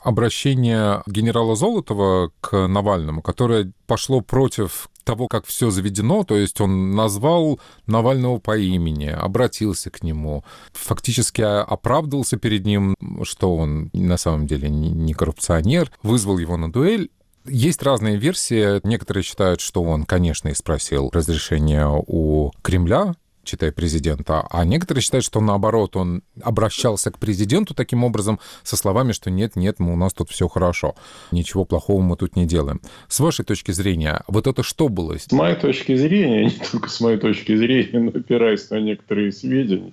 обращение генерала Золотова к Навальному, которое пошло против того, как все заведено, то есть он назвал Навального по имени, обратился к нему, фактически оправдывался перед ним, что он на самом деле не коррупционер, вызвал его на дуэль, есть разные версии. Некоторые считают, что он, конечно, и спросил разрешения у Кремля читая президента, а некоторые считают, что наоборот, он обращался к президенту таким образом со словами, что нет, нет, мы, у нас тут все хорошо, ничего плохого мы тут не делаем. С вашей точки зрения, вот это что было? С моей точки зрения, не только с моей точки зрения, но опираясь на некоторые сведения,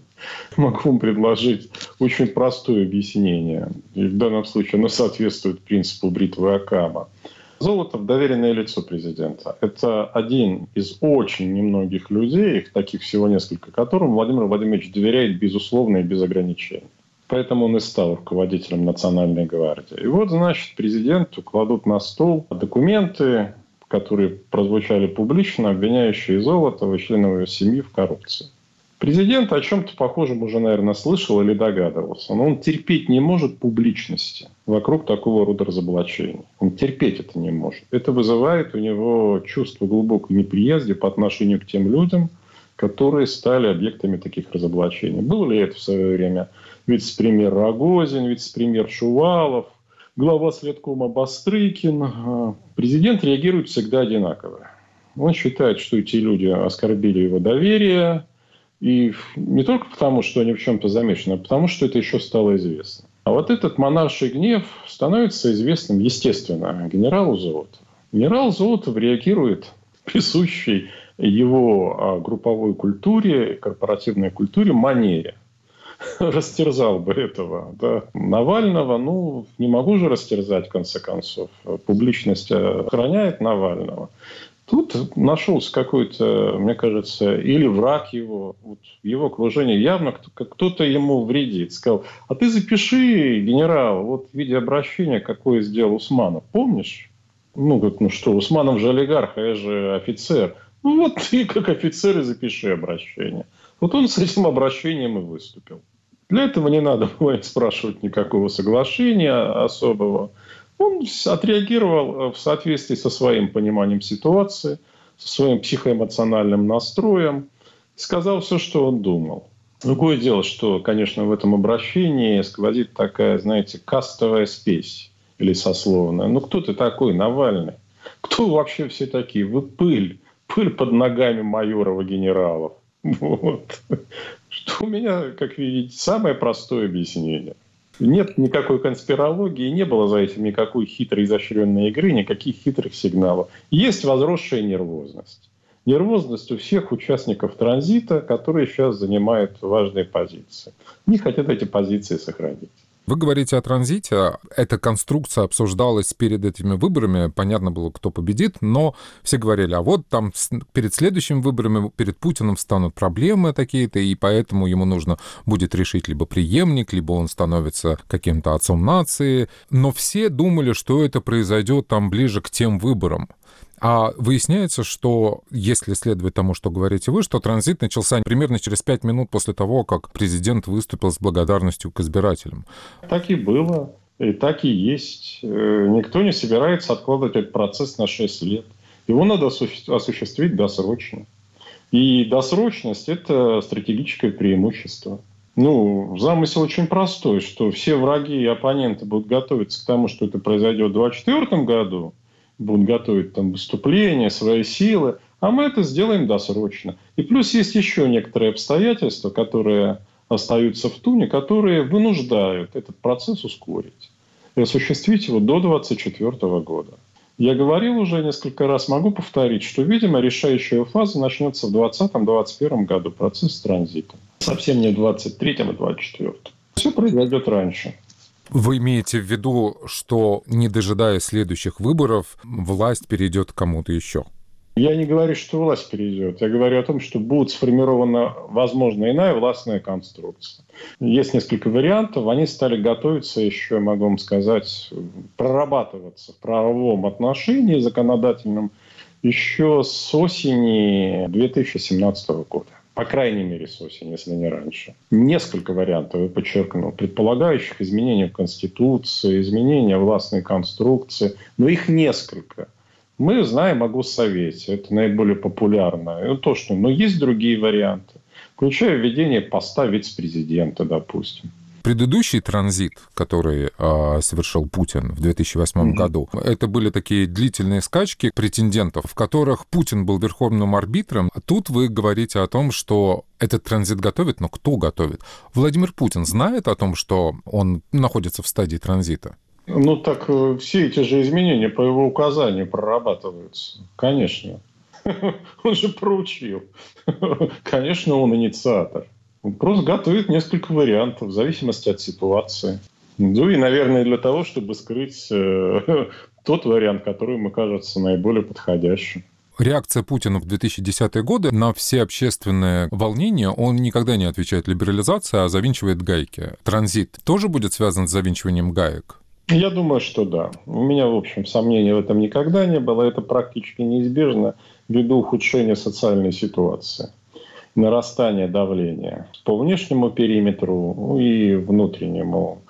могу вам предложить очень простое объяснение. И в данном случае оно соответствует принципу бритвы Акама. Золотов – доверенное лицо президента. Это один из очень немногих людей, их таких всего несколько, которым Владимир Владимирович доверяет безусловно и без ограничений. Поэтому он и стал руководителем Национальной гвардии. И вот, значит, президенту кладут на стол документы, которые прозвучали публично, обвиняющие Золотова и членов его семьи в коррупции. Президент о чем-то похожем уже, наверное, слышал или догадывался, но он терпеть не может публичности вокруг такого рода разоблачений. Он терпеть это не может. Это вызывает у него чувство глубокой неприязни по отношению к тем людям, которые стали объектами таких разоблачений. Был ли это в свое время вице-премьер Рогозин, вице-премьер Шувалов, глава следкома Бастрыкин? Президент реагирует всегда одинаково. Он считает, что эти люди оскорбили его доверие, и не только потому, что они в чем-то замешаны, а потому, что это еще стало известно. А вот этот монарший гнев становится известным, естественно, генералу Золотову. Генерал Золотов реагирует присущей его а, групповой культуре, корпоративной культуре манере. Растерзал бы этого. Да. Навального, ну, не могу же растерзать, в конце концов. Публичность охраняет Навального. Тут нашелся какой-то, мне кажется, или враг его, вот в его окружении явно кто-то ему вредит. Сказал, а ты запиши, генерал, вот в виде обращения, какое сделал Усманов. Помнишь? Ну, как, ну что, Усманов же олигарх, а я же офицер. Ну вот ты как офицер и запиши обращение. Вот он с этим обращением и выступил. Для этого не надо было спрашивать никакого соглашения особого. Он отреагировал э, в соответствии со своим пониманием ситуации, со своим психоэмоциональным настроем, сказал все, что он думал. Другое дело, что, конечно, в этом обращении сквозит такая, знаете, кастовая спесь или сословная. Ну, кто ты такой, Навальный? Кто вообще все такие? Вы пыль. Пыль под ногами майоров и генералов. Вот. Что у меня, как видите, самое простое объяснение. Нет никакой конспирологии, не было за этим никакой хитрой изощренной игры, никаких хитрых сигналов. Есть возросшая нервозность. Нервозность у всех участников транзита, которые сейчас занимают важные позиции. Не хотят эти позиции сохранить. Вы говорите о транзите. Эта конструкция обсуждалась перед этими выборами. Понятно было, кто победит, но все говорили, а вот там перед следующими выборами, перед Путиным станут проблемы такие-то, и поэтому ему нужно будет решить либо преемник, либо он становится каким-то отцом нации. Но все думали, что это произойдет там ближе к тем выборам. А выясняется, что, если следовать тому, что говорите вы, что транзит начался примерно через пять минут после того, как президент выступил с благодарностью к избирателям. Так и было. И так и есть. Э, никто не собирается откладывать этот процесс на 6 лет. Его надо осуществить досрочно. И досрочность – это стратегическое преимущество. Ну, замысел очень простой, что все враги и оппоненты будут готовиться к тому, что это произойдет в 2024 году, будут готовить там выступления, свои силы, а мы это сделаем досрочно. И плюс есть еще некоторые обстоятельства, которые остаются в туне, которые вынуждают этот процесс ускорить и осуществить его до 2024 года. Я говорил уже несколько раз, могу повторить, что, видимо, решающая фаза начнется в 2020-2021 году, процесс транзита. Совсем не в 2023 и 2024. Все произойдет раньше. Вы имеете в виду, что, не дожидая следующих выборов, власть перейдет к кому-то еще? Я не говорю, что власть перейдет. Я говорю о том, что будет сформирована, возможно, иная властная конструкция. Есть несколько вариантов. Они стали готовиться еще, могу вам сказать, прорабатываться в правовом отношении законодательном еще с осени 2017 года. По крайней мере, с осени, если не раньше. Несколько вариантов, я подчеркну, предполагающих изменения в Конституции, изменения властной конструкции. Но их несколько. Мы знаем о Госсовете. Это наиболее популярное. Ну, то, что, но есть другие варианты, включая введение поста вице-президента, допустим. Предыдущий транзит, который э, совершил Путин в 2008 mm-hmm. году, это были такие длительные скачки претендентов, в которых Путин был верховным арбитром. Тут вы говорите о том, что этот транзит готовит, но кто готовит? Владимир Путин знает о том, что он находится в стадии транзита? Ну так э, все эти же изменения по его указанию прорабатываются. Конечно. Он же поручил. Конечно, он инициатор. Он просто готовит несколько вариантов в зависимости от ситуации. Ну и, наверное, для того, чтобы скрыть э, тот вариант, который ему кажется наиболее подходящим. Реакция Путина в 2010-е годы на все общественные волнения, он никогда не отвечает либерализации, а завинчивает гайки. Транзит тоже будет связан с завинчиванием гаек? Я думаю, что да. У меня, в общем, сомнений в этом никогда не было. Это практически неизбежно ввиду ухудшения социальной ситуации, нарастания давления по внешнему периметру и внутреннему,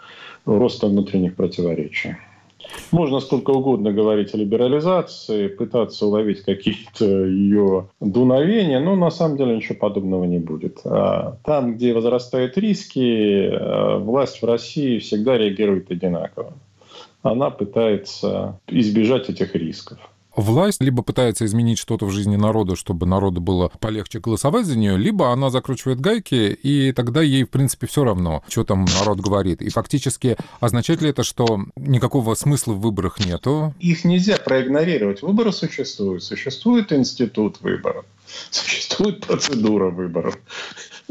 роста внутренних противоречий. Можно сколько угодно говорить о либерализации, пытаться уловить какие-то ее дуновения, но на самом деле ничего подобного не будет. А там, где возрастают риски, э, власть в России всегда реагирует одинаково она пытается избежать этих рисков. Власть либо пытается изменить что-то в жизни народа, чтобы народу было полегче голосовать за нее, либо она закручивает гайки, и тогда ей, в принципе, все равно, что там народ говорит. И фактически означает ли это, что никакого смысла в выборах нету? Их нельзя проигнорировать. Выборы существуют. Существует институт выборов. Существует процедура выборов.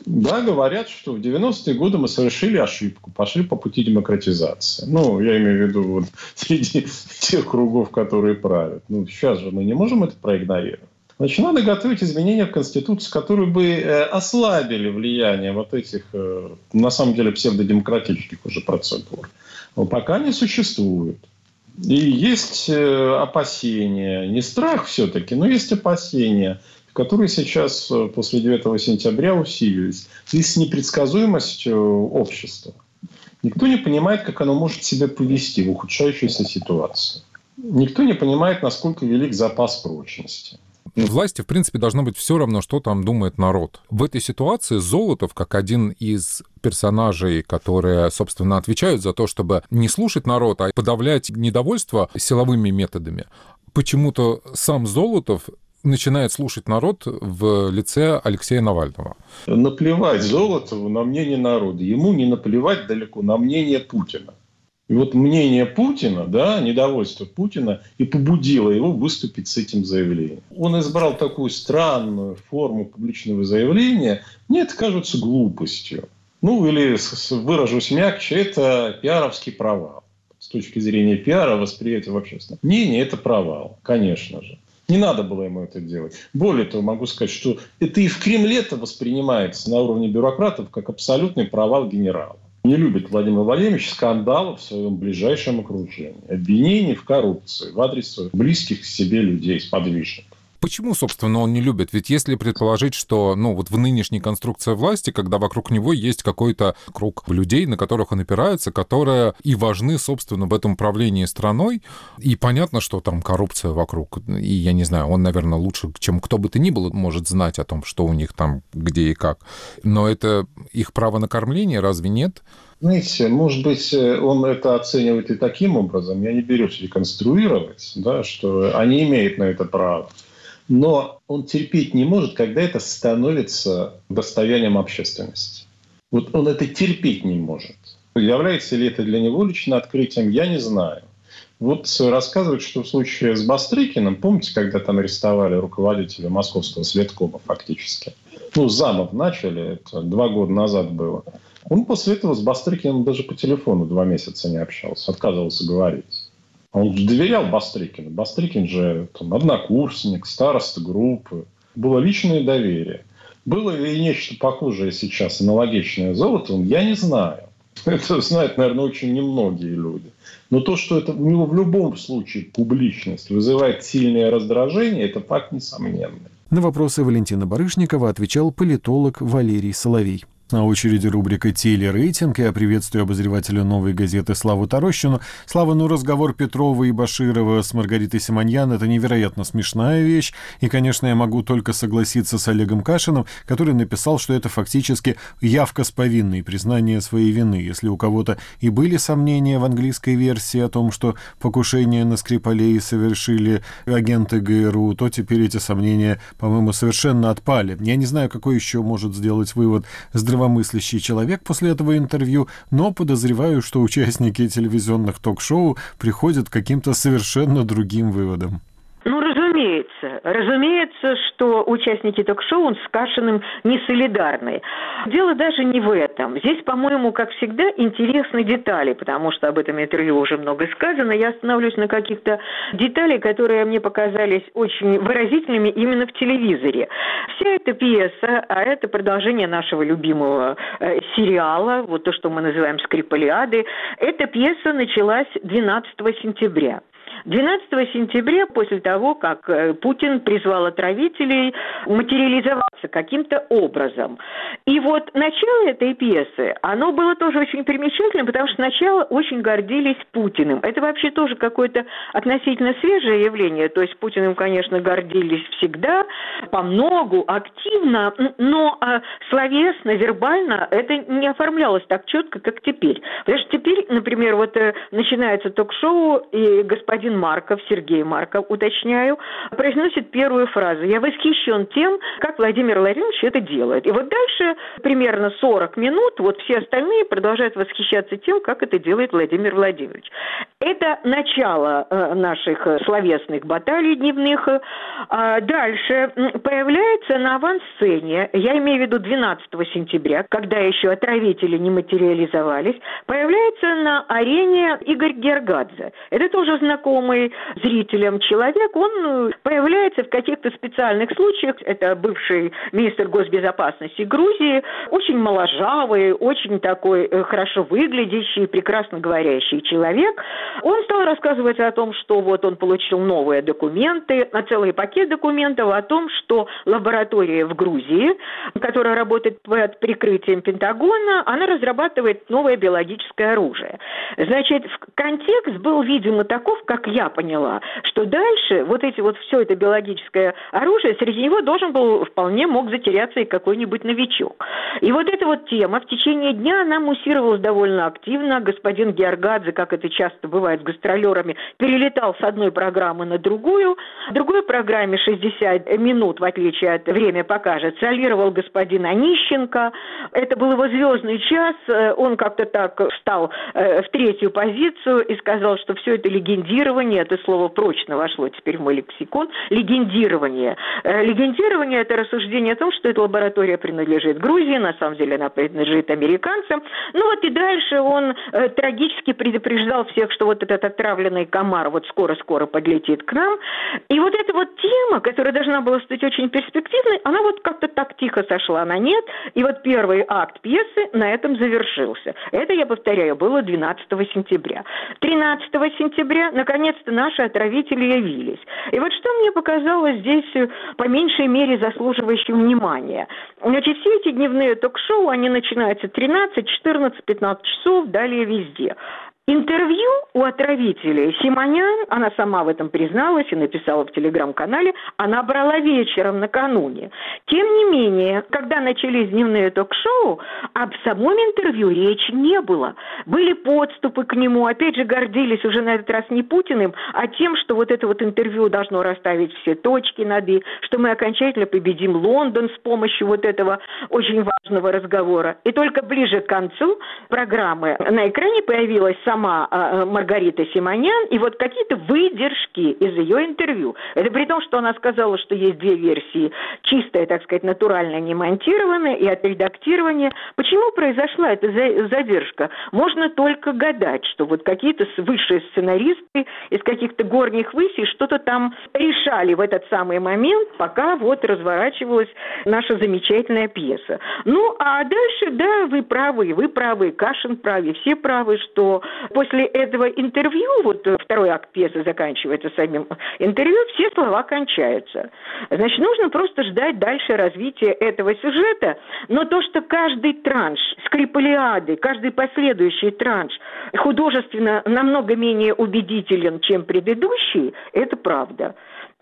Да, говорят, что в 90-е годы мы совершили ошибку, пошли по пути демократизации. Ну, я имею в виду вот среди тех кругов, которые правят. Ну, сейчас же мы не можем это проигнорировать. Значит, надо готовить изменения в Конституцию, которые бы э, ослабили влияние вот этих, э, на самом деле, псевдодемократических уже процедур. Но пока не существует. И есть э, опасения, не страх все-таки, но есть опасения – которые сейчас э, после 9 сентября усилились, и с непредсказуемостью общества. Никто не понимает, как оно может себя повести в ухудшающейся ситуации. Никто не понимает, насколько велик запас прочности. Власти, в принципе, должно быть все равно, что там думает народ. В этой ситуации Золотов, как один из персонажей, которые, собственно, отвечают за то, чтобы не слушать народ, а подавлять недовольство силовыми методами, почему-то сам Золотов начинает слушать народ в лице Алексея Навального. Наплевать Золотову на мнение народа. Ему не наплевать далеко на мнение Путина. И вот мнение Путина, да, недовольство Путина и побудило его выступить с этим заявлением. Он избрал такую странную форму публичного заявления. Мне это кажется глупостью. Ну, или, выражусь мягче, это пиаровский провал. С точки зрения пиара, восприятия в общественном мнении, это провал, конечно же. Не надо было ему это делать. Более того, могу сказать, что это и в Кремле это воспринимается на уровне бюрократов как абсолютный провал генерала. Не любит Владимир Владимирович скандалов в своем ближайшем окружении, обвинений в коррупции в адрес близких к себе людей, сподвижников. Почему, собственно, он не любит? Ведь если предположить, что, ну, вот в нынешней конструкции власти, когда вокруг него есть какой-то круг людей, на которых он опирается, которые и важны, собственно, в этом управлении страной, и понятно, что там коррупция вокруг, и я не знаю, он, наверное, лучше, чем кто бы то ни было, может знать о том, что у них там, где и как. Но это их право на кормление, разве нет? Знаете, может быть, он это оценивает и таким образом, я не берусь реконструировать, да, что они имеют на это право. Но он терпеть не может, когда это становится достоянием общественности. Вот он это терпеть не может. Является ли это для него лично открытием, я не знаю. Вот рассказывают, что в случае с Бастрыкиным, помните, когда там арестовали руководителя московского следкома фактически? Ну, замов начали, это два года назад было. Он после этого с Бастрыкиным даже по телефону два месяца не общался, отказывался говорить. Он доверял Бастрыкину. Бастрыкин же там, однокурсник, староста группы. Было личное доверие. Было ли нечто похожее сейчас, аналогичное Золотовым, я не знаю. Это знают, наверное, очень немногие люди. Но то, что это у него в любом случае публичность вызывает сильное раздражение, это факт несомненный. На вопросы Валентина Барышникова отвечал политолог Валерий Соловей. На очереди рубрика «Телерейтинг». Я приветствую обозревателя «Новой газеты» Славу Тарощину. Слава, ну разговор Петрова и Баширова с Маргаритой Симоньян – это невероятно смешная вещь. И, конечно, я могу только согласиться с Олегом Кашиным, который написал, что это фактически явка с повинной, признание своей вины. Если у кого-то и были сомнения в английской версии о том, что покушение на Скрипалей совершили агенты ГРУ, то теперь эти сомнения, по-моему, совершенно отпали. Я не знаю, какой еще может сделать вывод здравоохранения здравомыслящий человек после этого интервью, но подозреваю, что участники телевизионных ток-шоу приходят к каким-то совершенно другим выводам. Ну, разумеется. Разумеется, что участники ток-шоу с Кашиным не солидарны. Дело даже не в этом. Здесь, по-моему, как всегда, интересны детали, потому что об этом интервью уже много сказано. Я остановлюсь на каких-то деталях, которые мне показались очень выразительными именно в телевизоре. Вся эта пьеса, а это продолжение нашего любимого э, сериала, вот то, что мы называем «Скрипалиады», эта пьеса началась 12 сентября. 12 сентября, после того, как э, Путин призвал отравителей материализоваться каким-то образом. И вот начало этой пьесы, оно было тоже очень примечательным, потому что сначала очень гордились Путиным. Это вообще тоже какое-то относительно свежее явление. То есть Путиным, конечно, гордились всегда, по многу, активно, но а, словесно, вербально это не оформлялось так четко, как теперь. Потому что теперь, например, вот э, начинается ток-шоу, и господин Марков, Сергей Марков, уточняю, произносит первую фразу. Я восхищен тем, как Владимир Владимирович это делает. И вот дальше примерно 40 минут, вот все остальные продолжают восхищаться тем, как это делает Владимир Владимирович. Это начало э, наших словесных баталий дневных. А дальше появляется на авансцене, я имею в виду 12 сентября, когда еще отравители не материализовались, появляется на арене Игорь Гергадзе. Это тоже знакомый знакомый зрителям человек, он э, появляется в каких-то специальных случаях. Это бывший министр госбезопасности Грузии, очень моложавый, очень такой э, хорошо выглядящий, прекрасно говорящий человек. Он стал рассказывать о том, что вот он получил новые документы, целый пакет документов о том, что лаборатория в Грузии, которая работает под прикрытием Пентагона, она разрабатывает новое биологическое оружие. Значит, контекст был, видимо, таков, как я поняла, что дальше вот эти вот все это биологическое оружие, среди него должен был, вполне мог затеряться и какой-нибудь новичок. И вот эта вот тема в течение дня, она муссировалась довольно активно. Господин Георгадзе, как это часто бывает с гастролерами, перелетал с одной программы на другую. В другой программе 60 минут, в отличие от «Время покажет», солировал господин Онищенко. Это был его звездный час. Он как-то так встал э, в третью позицию и сказал, что все это легендирование легендирование, это слово прочно вошло теперь в мой лексикон, легендирование. Э, легендирование – это рассуждение о том, что эта лаборатория принадлежит Грузии, на самом деле она принадлежит американцам. Ну вот и дальше он э, трагически предупреждал всех, что вот этот отравленный комар вот скоро-скоро подлетит к нам. И вот эта вот тема, которая должна была стать очень перспективной, она вот как-то так тихо сошла на нет. И вот первый акт пьесы на этом завершился. Это, я повторяю, было 12 сентября. 13 сентября, наконец, наконец-то наши отравители явились. И вот что мне показалось здесь э, по меньшей мере заслуживающим внимания. Значит, все эти дневные ток-шоу, они начинаются 13, 14, 15 часов, далее везде. Интервью у отравителей Симонян, она сама в этом призналась и написала в телеграм-канале, она брала вечером накануне. Тем не менее, когда начались дневные ток-шоу, об самом интервью речи не было. Были подступы к нему, опять же гордились уже на этот раз не Путиным, а тем, что вот это вот интервью должно расставить все точки над «и», что мы окончательно победим Лондон с помощью вот этого очень важного разговора. И только ближе к концу программы на экране появилась сама э, Маргарита Симонян и вот какие-то выдержки из ее интервью. Это при том, что она сказала, что есть две версии. Чистая, так сказать, натуральная, не монтированная и отредактирование. Почему произошла эта задержка? Можно только гадать, что вот какие-то высшие сценаристы из каких-то горних высей что-то там решали в этот самый момент, пока вот разворачивалась наша замечательная пьеса. Ну, а дальше, да, вы правы, вы правы, Кашин правы, все правы, что после этого интервью, вот э, второй акт пьесы заканчивается самим интервью, все слова кончаются. Значит, нужно просто ждать дальше развития этого сюжета, но то, что каждый транш скрипалиады, каждый последующий транш художественно намного менее убедителен, чем предыдущий, это правда.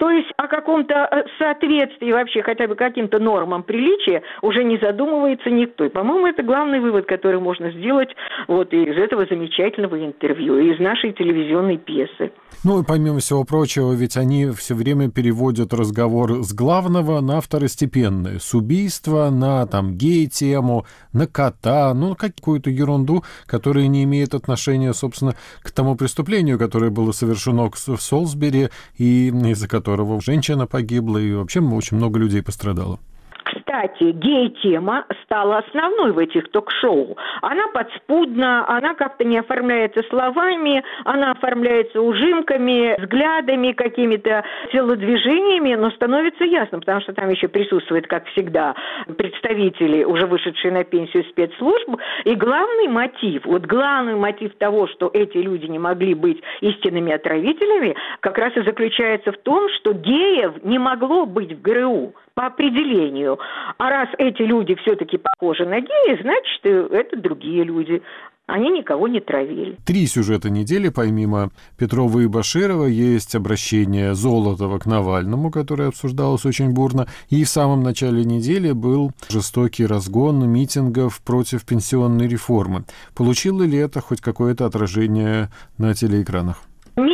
То есть о каком-то э, соответствии вообще хотя бы каким-то нормам приличия уже не задумывается никто. И, по-моему, это главный вывод, который можно сделать вот из этого замечательного интервью, из нашей телевизионной пьесы. Ну и помимо всего прочего, ведь они все время переводят разговор с главного на второстепенное, с убийства на там гей-тему, на кота, ну какую-то ерунду, которая не имеет отношения, собственно, к тому преступлению, которое было совершено в Солсбери и из-за которого которого женщина погибла, и вообще очень много людей пострадало. Кстати, гей-тема стала основной в этих ток-шоу. Она подспудна, она как-то не оформляется словами, она оформляется ужимками, взглядами, какими-то телодвижениями, но становится ясно, потому что там еще присутствуют, как всегда, представители, уже вышедшие на пенсию спецслужб. И главный мотив, вот главный мотив того, что эти люди не могли быть истинными отравителями, как раз и заключается в том, что геев не могло быть в ГРУ по определению. А раз эти люди все-таки похожи на геи, значит, э, это другие люди. Они никого не травили. Три сюжета недели, помимо Петрова и Баширова, есть обращение Золотова к Навальному, которое обсуждалось очень бурно. И в самом начале недели был жестокий разгон митингов против пенсионной реформы. Получило ли это хоть какое-то отражение на телеэкранах?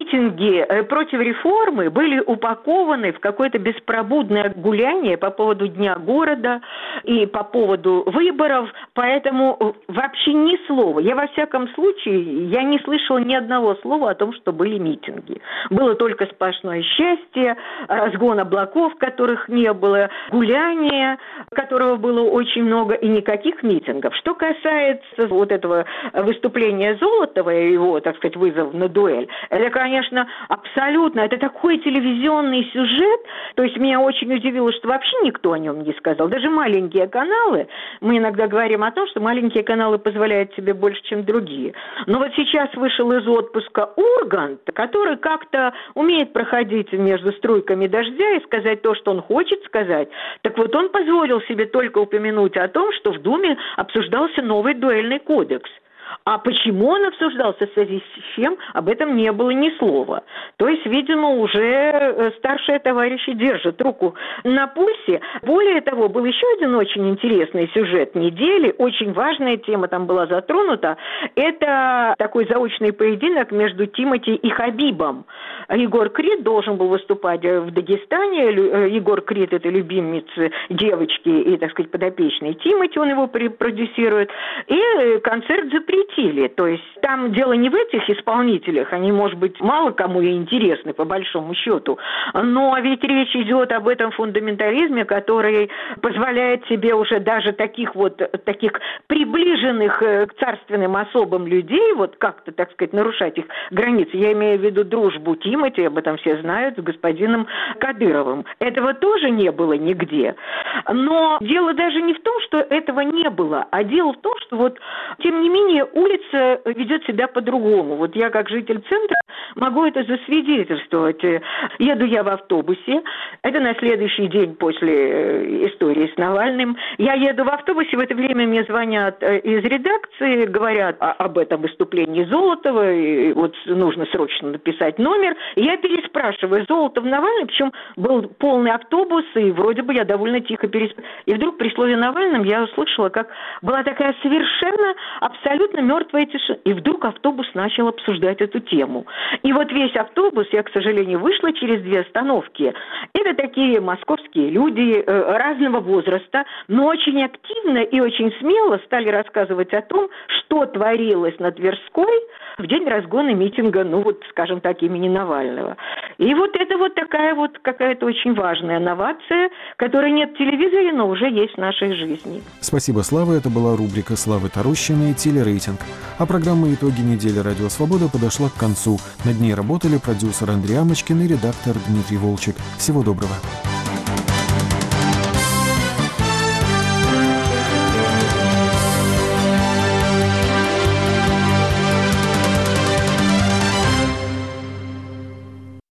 Митинги э, против реформы были упакованы в какое-то беспробудное гуляние по поводу Дня города и по поводу выборов, поэтому э, вообще ни слова. Я во всяком случае, я не слышала ни одного слова о том, что были митинги. Было только сплошное счастье, разгон облаков, которых не было, гуляние, которого было очень много, и никаких митингов. Что касается вот этого выступления Золотова и его, так сказать, вызов на дуэль, это, конечно, абсолютно, это такой телевизионный сюжет, то есть меня очень удивило, что вообще никто о нем не сказал, даже маленькие каналы, мы иногда говорим о том, что маленькие каналы позволяют себе больше, чем другие, но вот сейчас вышел из отпуска Ургант, который как-то умеет проходить между струйками дождя и сказать то, что он хочет сказать, так вот он позволил себе только упомянуть о том, что в Думе обсуждался новый дуэльный кодекс – а почему он обсуждался в связи с чем, об этом не было ни слова. То есть, видимо, уже э, старшие товарищи держат руку на пульсе. Более того, был еще один очень интересный сюжет недели, очень важная тема там была затронута. Это такой заочный поединок между Тимати и Хабибом. Егор Крид должен был выступать в Дагестане. Э, Егор Крид – это любимец девочки и, так сказать, подопечный Тимати, он его продюсирует. И э, концерт запретили запретили. То есть там дело не в этих исполнителях, они, может быть, мало кому и интересны, по большому счету. Но ведь речь идет об этом фундаментализме, который позволяет себе уже даже таких вот, таких приближенных э, к царственным особым людей, вот как-то, так сказать, нарушать их границы. Я имею в виду дружбу Тимати, об этом все знают, с господином Кадыровым. Этого тоже не было нигде. Но дело даже не в том, что этого не было, а дело в том, что вот, тем не менее, улица ведет себя по-другому. Вот я как житель центра могу это засвидетельствовать. Еду я в автобусе, это на следующий день после э, истории с Навальным. Я еду в автобусе, в это время мне звонят э, из редакции, говорят об этом выступлении Золотова, и вот нужно срочно написать номер. Я переспрашиваю, Золотов Навальный, причем был полный автобус, и вроде бы я довольно тихо переспрашиваю. И вдруг при слове Навальном я услышала, как была такая совершенно, абсолютно мертвая тишина. И вдруг автобус начал обсуждать эту тему. И вот весь автобус, я, к сожалению, вышла через две остановки. Это такие московские люди э, разного возраста, но очень активно и очень смело стали рассказывать о том, что творилось на Тверской в день разгона митинга, ну вот, скажем так, имени Навального. И вот это вот такая вот какая-то очень важная новация, которой нет в телевизоре, но уже есть в нашей жизни. Спасибо, Слава. Это была рубрика Славы Тарущиной «Телерейтинг». А программа «Итоги недели Радио Свобода» подошла к концу. Над ней работали продюсер Андрей Амочкин и редактор Дмитрий Волчек. Всего доброго.